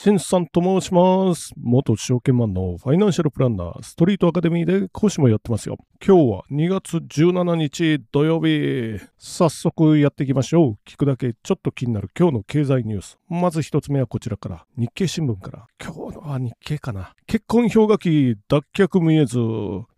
しんさんと申します。元証券マンのファイナンシャルプランナー、ストリートアカデミーで講師もやってますよ。今日は2月17日土曜日。早速やっていきましょう。聞くだけちょっと気になる今日の経済ニュース。まず一つ目はこちらから。日経新聞から。今日のは日経かな。結婚氷河期脱却見えず。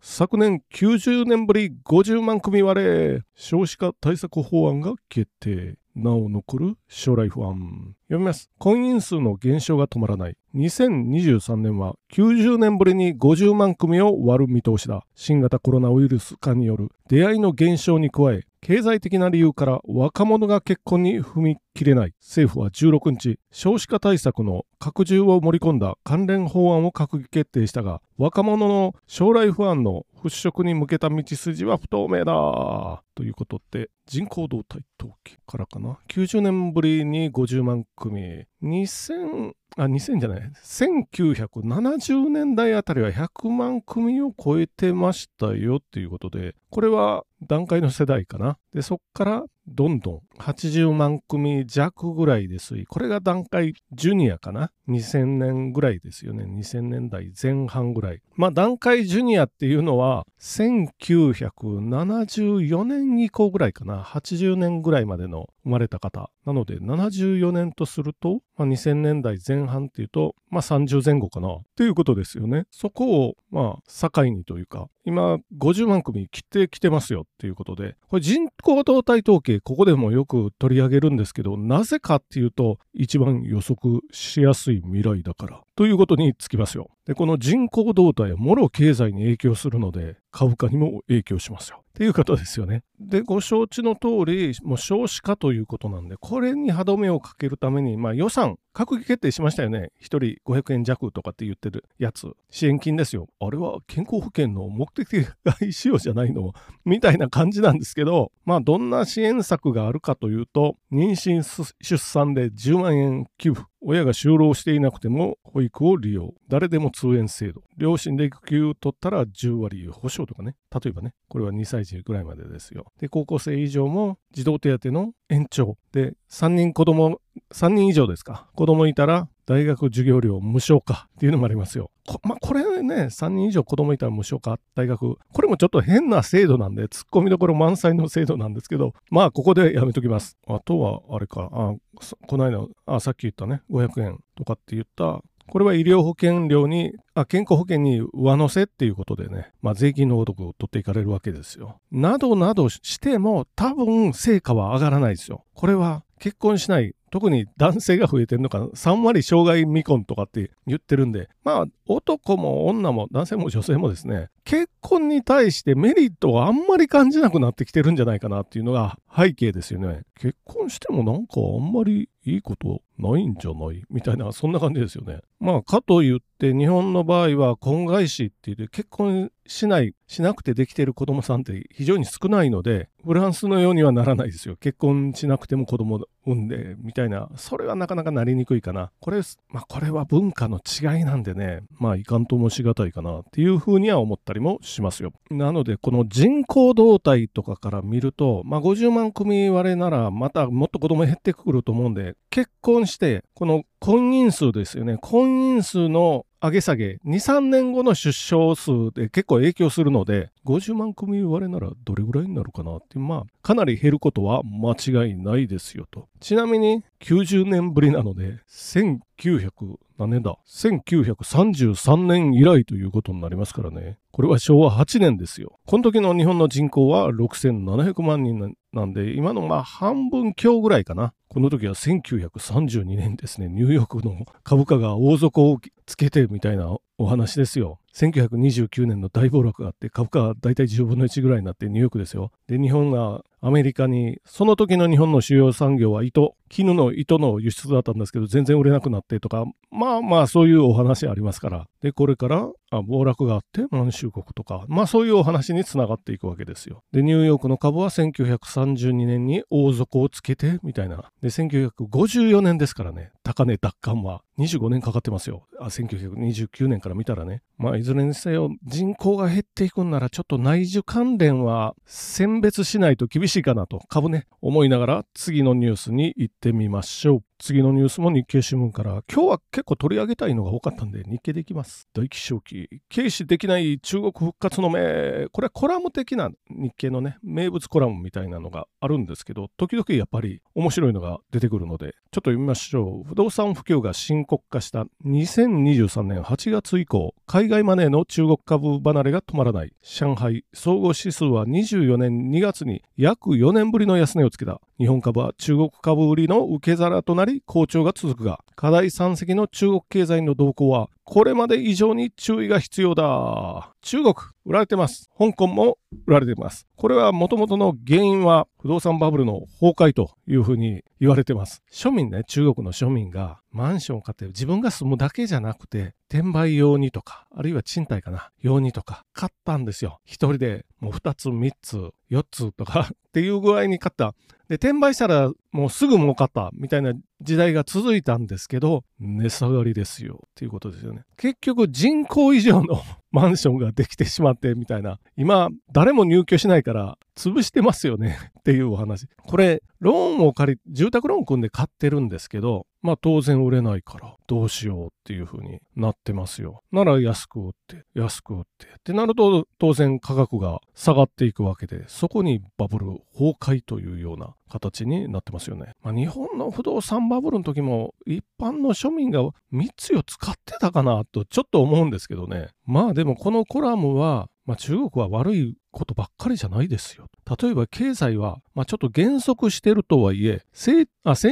昨年90年ぶり50万組割れ。少子化対策法案が決定。なお残る将来不安。読みます。婚姻数の減少が止まらない。2023年は90年ぶりに50万組を割る見通しだ。新型コロナウイルス化による出会いの減少に加え、経済的な理由から若者が結婚に踏み切れない。政府は16日、少子化対策の拡充を盛り込んだ関連法案を閣議決定したが、若者の将来不安の払拭に向けた道筋は不透明だ。ということで、人口動態統計からかな？90年ぶりに50万組。2000、あ、2000じゃない。1970年代あたりは100万組を超えてましたよっていうことで、これは段階の世代かな？で、そっからどんどん80万組弱ぐらいですこれが段階ジュニアかな？2000年ぐらいですよね。2000年代前半ぐらい。まあ段階ジュニアっていうのは1974年以降ぐらいかな。80年ぐらいまでの生まれた方。なので74年とすると、まあ、2000年代前半っていうと、まあ30前後かな。っていうことですよね。そこをまあ境にというか、今50万組切ってきてますよっていうことで、これ人口動態統計、ここでもよく取り上げるんですけど、なぜかっていうと、一番予測しやすい未来だから。ということにつきますよ。で、この人口動態はもろ経済に影響するので、株価にも影響しますよ。っていうことですよね。で、ご承知の通り、もう少子化とということなんで、これに歯止めをかけるために、まあ予算、閣議決定しましたよね。1人500円弱とかって言ってるやつ。支援金ですよ。あれは健康保険の目的外使用じゃないの？みたいな感じなんですけど、まあどんな支援策があるかというと、妊娠出産で10万円給付。親が就労していなくても保育を利用。誰でも通園制度。両親で育休取ったら10割保証とかね。例えばね、これは2歳児ぐらいまでですよ。で、高校生以上も児童手当の延長。で、3人子供、3人以上ですか。子供いたら大学授業料無償化っていうのもありますよ。こまあ、これね、3人以上子供いたら無償化、大学。これもちょっと変な制度なんで、突っ込みどころ満載の制度なんですけど、まあ、ここでやめときます。あとは、あれか、あこの間、あさっき言ったね、500円とかって言った、これは医療保険料に、あ健康保険に上乗せっていうことでね、まあ、税金のごとく取っていかれるわけですよ。などなどしても、多分成果は上がらないですよ。これは結婚しない特に男性が増えてるのか3割障害未婚とかって言ってるんで。まあ男も女も男性も女性もですね結婚に対してメリットをあんまり感じなくなってきてるんじゃないかなっていうのが背景ですよね。結婚してもなんかあんまりいいことないんじゃない？みたいなそんな感じですよね。まあかと言って日本の場合は婚外子って言って結婚しないしなくてできている子供さんって非常に少ないのでフランスのようにはならないですよ。結婚しなくても子供産んでみたいな。それはなかなかなりにくいかな。これまあこれは文化の違いなんでね。まあいかんともしがたいかなっていうふうには思ったりもしますよ。なのでこの人口動態とかから見るとまあ50万組割れならまたもっと子供減ってくると思うんで結婚してこの婚姻数ですよね。婚姻数の上げ下げ、2、3年後の出生数で結構影響するので、50万組割れならどれぐらいになるかなって、まあ、かなり減ることは間違いないですよと。ちなみに、90年ぶりなので、1900、何年だ ?1933 年以来ということになりますからね。これは昭和8年ですよ。この時の日本の人口は6700万人なんで、今のまあ半分強ぐらいかな。この時は1932年ですね、ニューヨークの株価が大底をつけてみたいなお話ですよ。1929年の大暴落があって株価は大体10分の1ぐらいになってニューヨークですよ。で、日本がアメリカに、その時の日本の主要産業は糸、絹の糸の輸出だったんですけど、全然売れなくなってとか、まあまあそういうお話ありますから。で、これからあ暴落があって満州国とか、まあそういうお話につながっていくわけですよ。で、ニューヨークの株は1932年に大底をつけてみたいな。で、1954年ですからね、高値奪還は25年かかってますよ。あ、1929年から見たらね。まあいずれにせよ人口が減っていくんならちょっと内需関連は選別しないと厳しいしいかなと株ね、思いながら次のニュースに行ってみましょう。次のニュースも日経新聞から、今日は結構取り上げたいのが多かったんで、日経でいきます。大気象期、軽視できない中国復活の目。これはコラム的な日経のね、名物コラムみたいなのがあるんですけど、時々やっぱり面白いのが出てくるので、ちょっと読みましょう。不動産不況が深刻化した2023年8月以降、海外マネーの中国株離れが止まらない。上海総合指数は24年2月に約4年ぶりの安値をつけた。日本株は中国株売りの受け皿となり好調が続くが、課題山積の中国経済の動向はこれまで以上に注意が必要だ。中国、売られてます。香港も売られてます。これはもともとの原因は不動産バブルの崩壊というふうに言われてます。庶民ね、中国の庶民がマンションを買って自分が住むだけじゃなくて、転売用にとか、あるいは賃貸かな、用にとか買ったんですよ。一人でもう2つ、3つ、4つとかっていう具合に買った。で、転売したらもうすぐ儲かったみたいな時代が続いたんですけど、値下がりですよっていうことですよね。結局人口以上のマンションができてしまってみたいな。今、誰も入居しないから潰してますよね っていうお話。これ、ローンを借り、住宅ローン組んで買ってるんですけど、まあ当然売れないからどうしようっていう風になってますよ。なら安く売って、安く売って。ってなると当然価格が下がっていくわけで、そこにバブル崩壊というような形になってますよね。まあ日本の不動産バブルの時も一般の庶民が3つ4つ買ってたかなとちょっと思うんですけどね。まあでもこのコラムはまあ、中国は悪いことばっかりじゃないですよ。例えば経済は、まあ、ちょっと減速してるとはいえ、先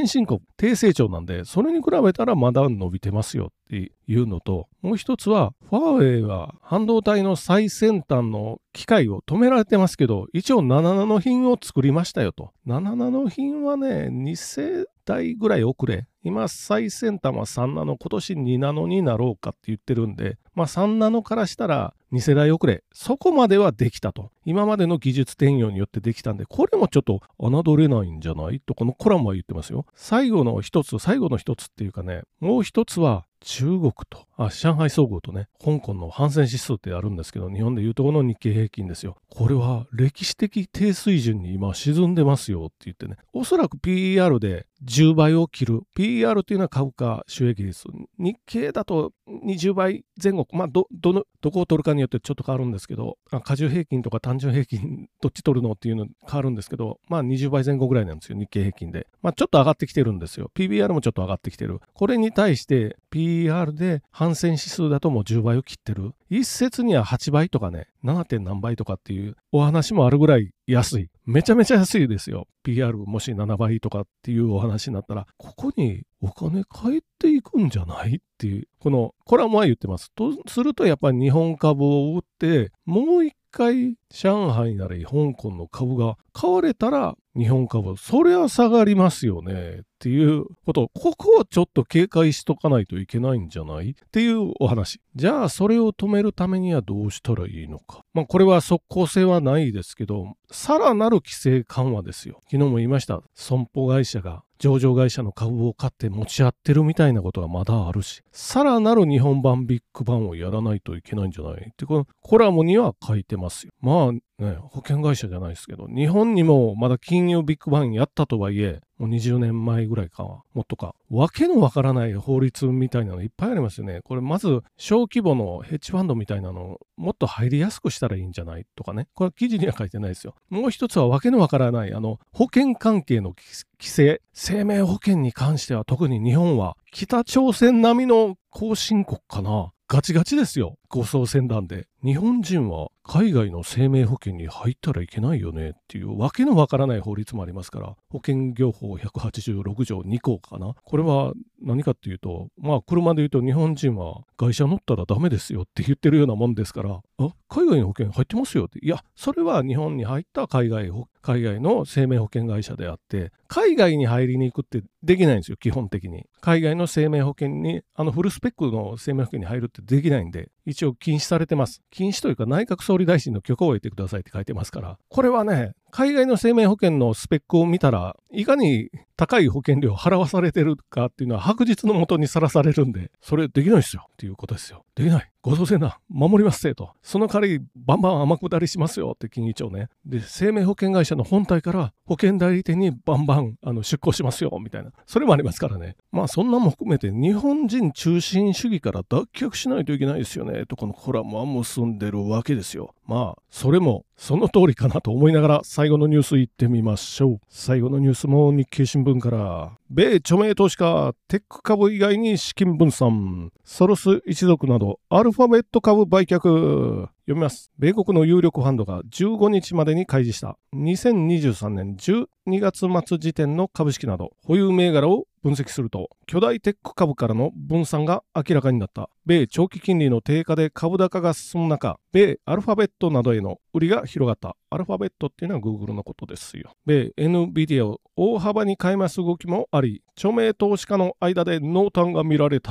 進国、低成長なんで、それに比べたらまだ伸びてますよっていうのと、もう一つは、ファーウェイは半導体の最先端の機械を止められてますけど、一応7ナノ品を作りましたよと。7ナノ品はね、2世代ぐらい遅れ。今、最先端は3ナノ、今年2ナノになろうかって言ってるんで、まあ3ナノからしたら2世代遅れ。そこまではできたと。今までの技術転用によってできたんで、これもちょっと侮れないんじゃないと、このコラムは言ってますよ。最後の一つ、最後の一つっていうかね、もう一つは、中国と、あ、上海総合とね、香港の反戦指数ってあるんですけど、日本でいうとこの日経平均ですよ。これは歴史的低水準に今沈んでますよって言ってね、おそらく PER で10倍を切る。PER というのは株価収益率。日経だと20倍前後、まあ、ど、どの、どこを取るかによってちょっと変わるんですけど、過重平均とか単純平均、どっち取るのっていうの変わるんですけど、まあ20倍前後ぐらいなんですよ、日経平均で。まあちょっと上がってきてるんですよ。PBR もちょっと上がってきてる。これに対して PR で反戦指数だともう10倍を切ってる。一説には8倍とかね、7. 点何倍とかっていうお話もあるぐらい安い。めちゃめちゃ安いですよ。PR もし7倍とかっていうお話になったら、ここにお金返っていくんじゃないっていう、このコラムは言ってます。とするとやっぱり日本株を売って、もう一回上海なり香港の株が買われたら日本株、そりゃ下がりますよねっていうこと、ここをちょっと警戒しとかないといけないんじゃないっていうお話。じゃあそれを止めるためにはどうしたらいいのか。まあこれは即効性はないですけど、さらなる規制緩和ですよ。昨日も言いました。損保会社が上場会社の株を買って持ち合ってるみたいなことがまだあるし、さらなる日本版ビッグバンをやらないといけないんじゃない？ってこのコラムには書いてますよ。まあね、保険会社じゃないですけど、日本にもまだ金融ビッグバンやったとはいえ、もう20年前ぐらいかは、もっとか、わけのわからない法律みたいなのいっぱいありますよね。これまず、小規模のヘッジファンドみたいなのもっと入りやすくしたらいいんじゃないとかね。これ記事には書いてないですよ。もう一つはわけのわからない、あの、保険関係の規制、生命保険に関しては特に日本は北朝鮮並みの後進国かな。ガチガチですよ。護送船団で。日本人は海外の生命保険に入ったらいけないよねっていうわけのわからない法律もありますから、保険業法186条2項かな。これは何かっていうと、まあ車で言うと日本人は会社乗ったらダメですよって言ってるようなもんですから、あ、海外の保険入ってますよって。いや、それは日本に入った海外海外の生命保険会社であって、海外に入りに行くってできないんですよ、基本的に。海外の生命保険に、あのフルスペックの生命保険に入るってできないんで、一応禁止されてます。禁止というか内閣総理大臣の許可を得てくださいって書いてますから、これはね、海外の生命保険のスペックを見たら、いかに高い保険料を払わされてるかっていうのは白日のもとにさらされるんで、それできないですよっていうことですよ。できない。ご当選だ。守りますせと。その代わり、バンバン天下りしますよって金議長ね。で、生命保険会社の本体から保険代理店にバンバンあの出向しますよみたいな。それもありますからね。まあそんなも含めて日本人中心主義から脱却しないといけないですよね。とこのコラムは結んでるわけですよ。まあ、それもその通りかなと思いながら最後のニュースいってみましょう。最後のニュースも日経新聞から、米著名投資家、テック株以外に資金分散、ソロス一族などアルファベット株売却。読みます。米国の有力ファンドが15日までに開示した2023年12月末時点の株式など保有銘柄を分析すると、巨大テック株からの分散が明らかになった。米長期金利の低下で株高が進む中、米アルファベットなどへの売りが広がった。アルファベットっていうのは Google のことですよ。米 NVIDIA を大幅に買い増す動きもあり、著名投資家の間で濃淡が見られた。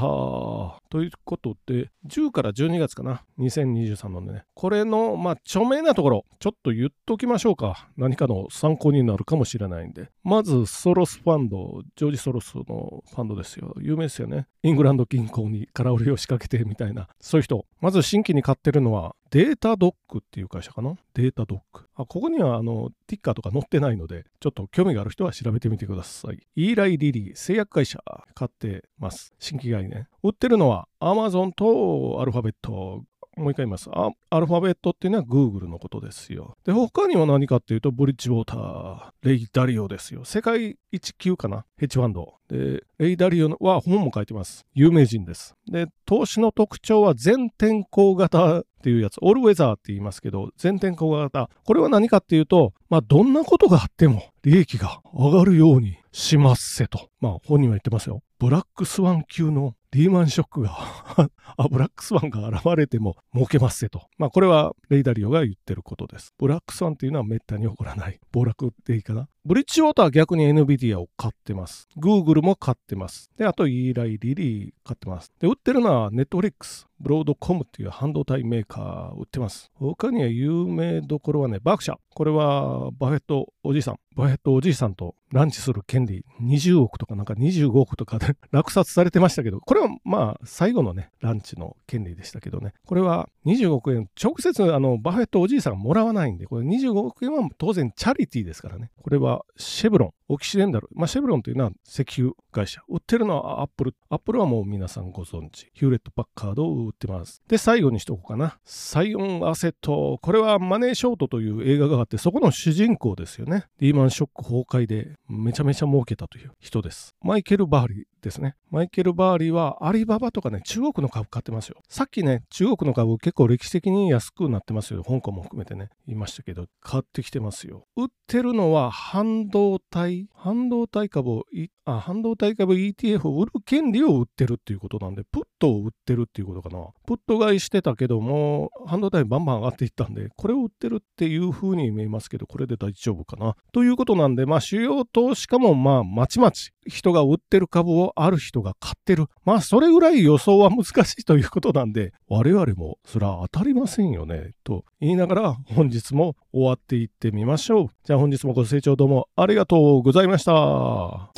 ということで、10から12月かな。2023年でね。これの、まあ、著名なところ、ちょっと言っときましょうか。何かの参考になるかもしれないんで。まず、ソロスファンド、ジョージ・ソロスのファンドですよ。有名ですよね。イングランド銀行に空売りを仕掛けてみたいな。そういう人。まず新規に買ってるのは、データドックっていう会社かなデータドック。あここにはあのティッカーとか載ってないので、ちょっと興味がある人は調べてみてください。イーライリリー製薬会社買ってます。新規概念。売ってるのは Amazon とアルファベット。もう一回言います。アルファベットっていうのは Google のことですよ。で、他には何かっていうと、ブリッジウォーター、レイ・ダリオですよ。世界一級かな？ヘッジファンド。で、レイ・ダリオは本も書いてます。有名人です。で、投資の特徴は全天候型っていうやつ、オールウェザーって言いますけど、全天候型。これは何かっていうと、まあ、どんなことがあっても利益が上がるようにしますせと。まあ、本人は言ってますよ。ブラックスワン級のリーマンショックが、ブラックスワンが現れても儲けますぜと。まあこれはレイダリオが言ってることです。ブラックスワンっていうのはめったに起こらない。暴落でいいかな。ブリッジウォーターは逆に NVIDIA を買ってます。Google も買ってます。で、あとイーライリリー買ってます。で、売ってるのは Netflix、ブロードコムっていう半導体メーカー売ってます。他には有名どころはね、バークシャ。これはバフェットおじいさん。バフェットおじいさんとランチする権利20億とかなんか25億とかで落札されてましたけど、これはまあ最後のね、ランチの権利でしたけどね。これは25億円、直接あのバフェットおじいさんがもらわないんで、これ25億円は当然チャリティーですからね。これはシェブロン、オキシデンタル。まあ、シェブロンというのは石油会社。売ってるのはアップル。アップルはもう皆さんご存知。ヒューレット・パッカードを売ってます。で、最後にしとこうかな。サイオン・アセット。これはマネーショートという映画があって、そこの主人公ですよね。リーマンショック崩壊でめちゃめちゃ儲けたという人です。マイケル・バーリーですね。マイケル・バーリーはアリババとかね、中国の株買ってますよ。さっきね、中国の株結構歴史的に安くなってますよ。香港も含めてね、言いましたけど、買ってきてますよ。売ってるのは半導体、半導体株を、あ、半導体株 ETF を売る権利を売ってるっていうことなんで、プットを売ってるっていうことかな。プット買いしてたけども、半導体バンバン上がっていったんで、これを売ってるっていう風に見えますけど、これで大丈夫かな。ということなんで、まあ、主要投資家もまあ、まちまち、人が売ってる株をある人が買ってる。まあ、それぐらい予想は難しいということなんで、我々もそれは当たりませんよね、と言いながら本日も終わっていってみましょう。じゃあ本日もご清聴どうもありがとうございました。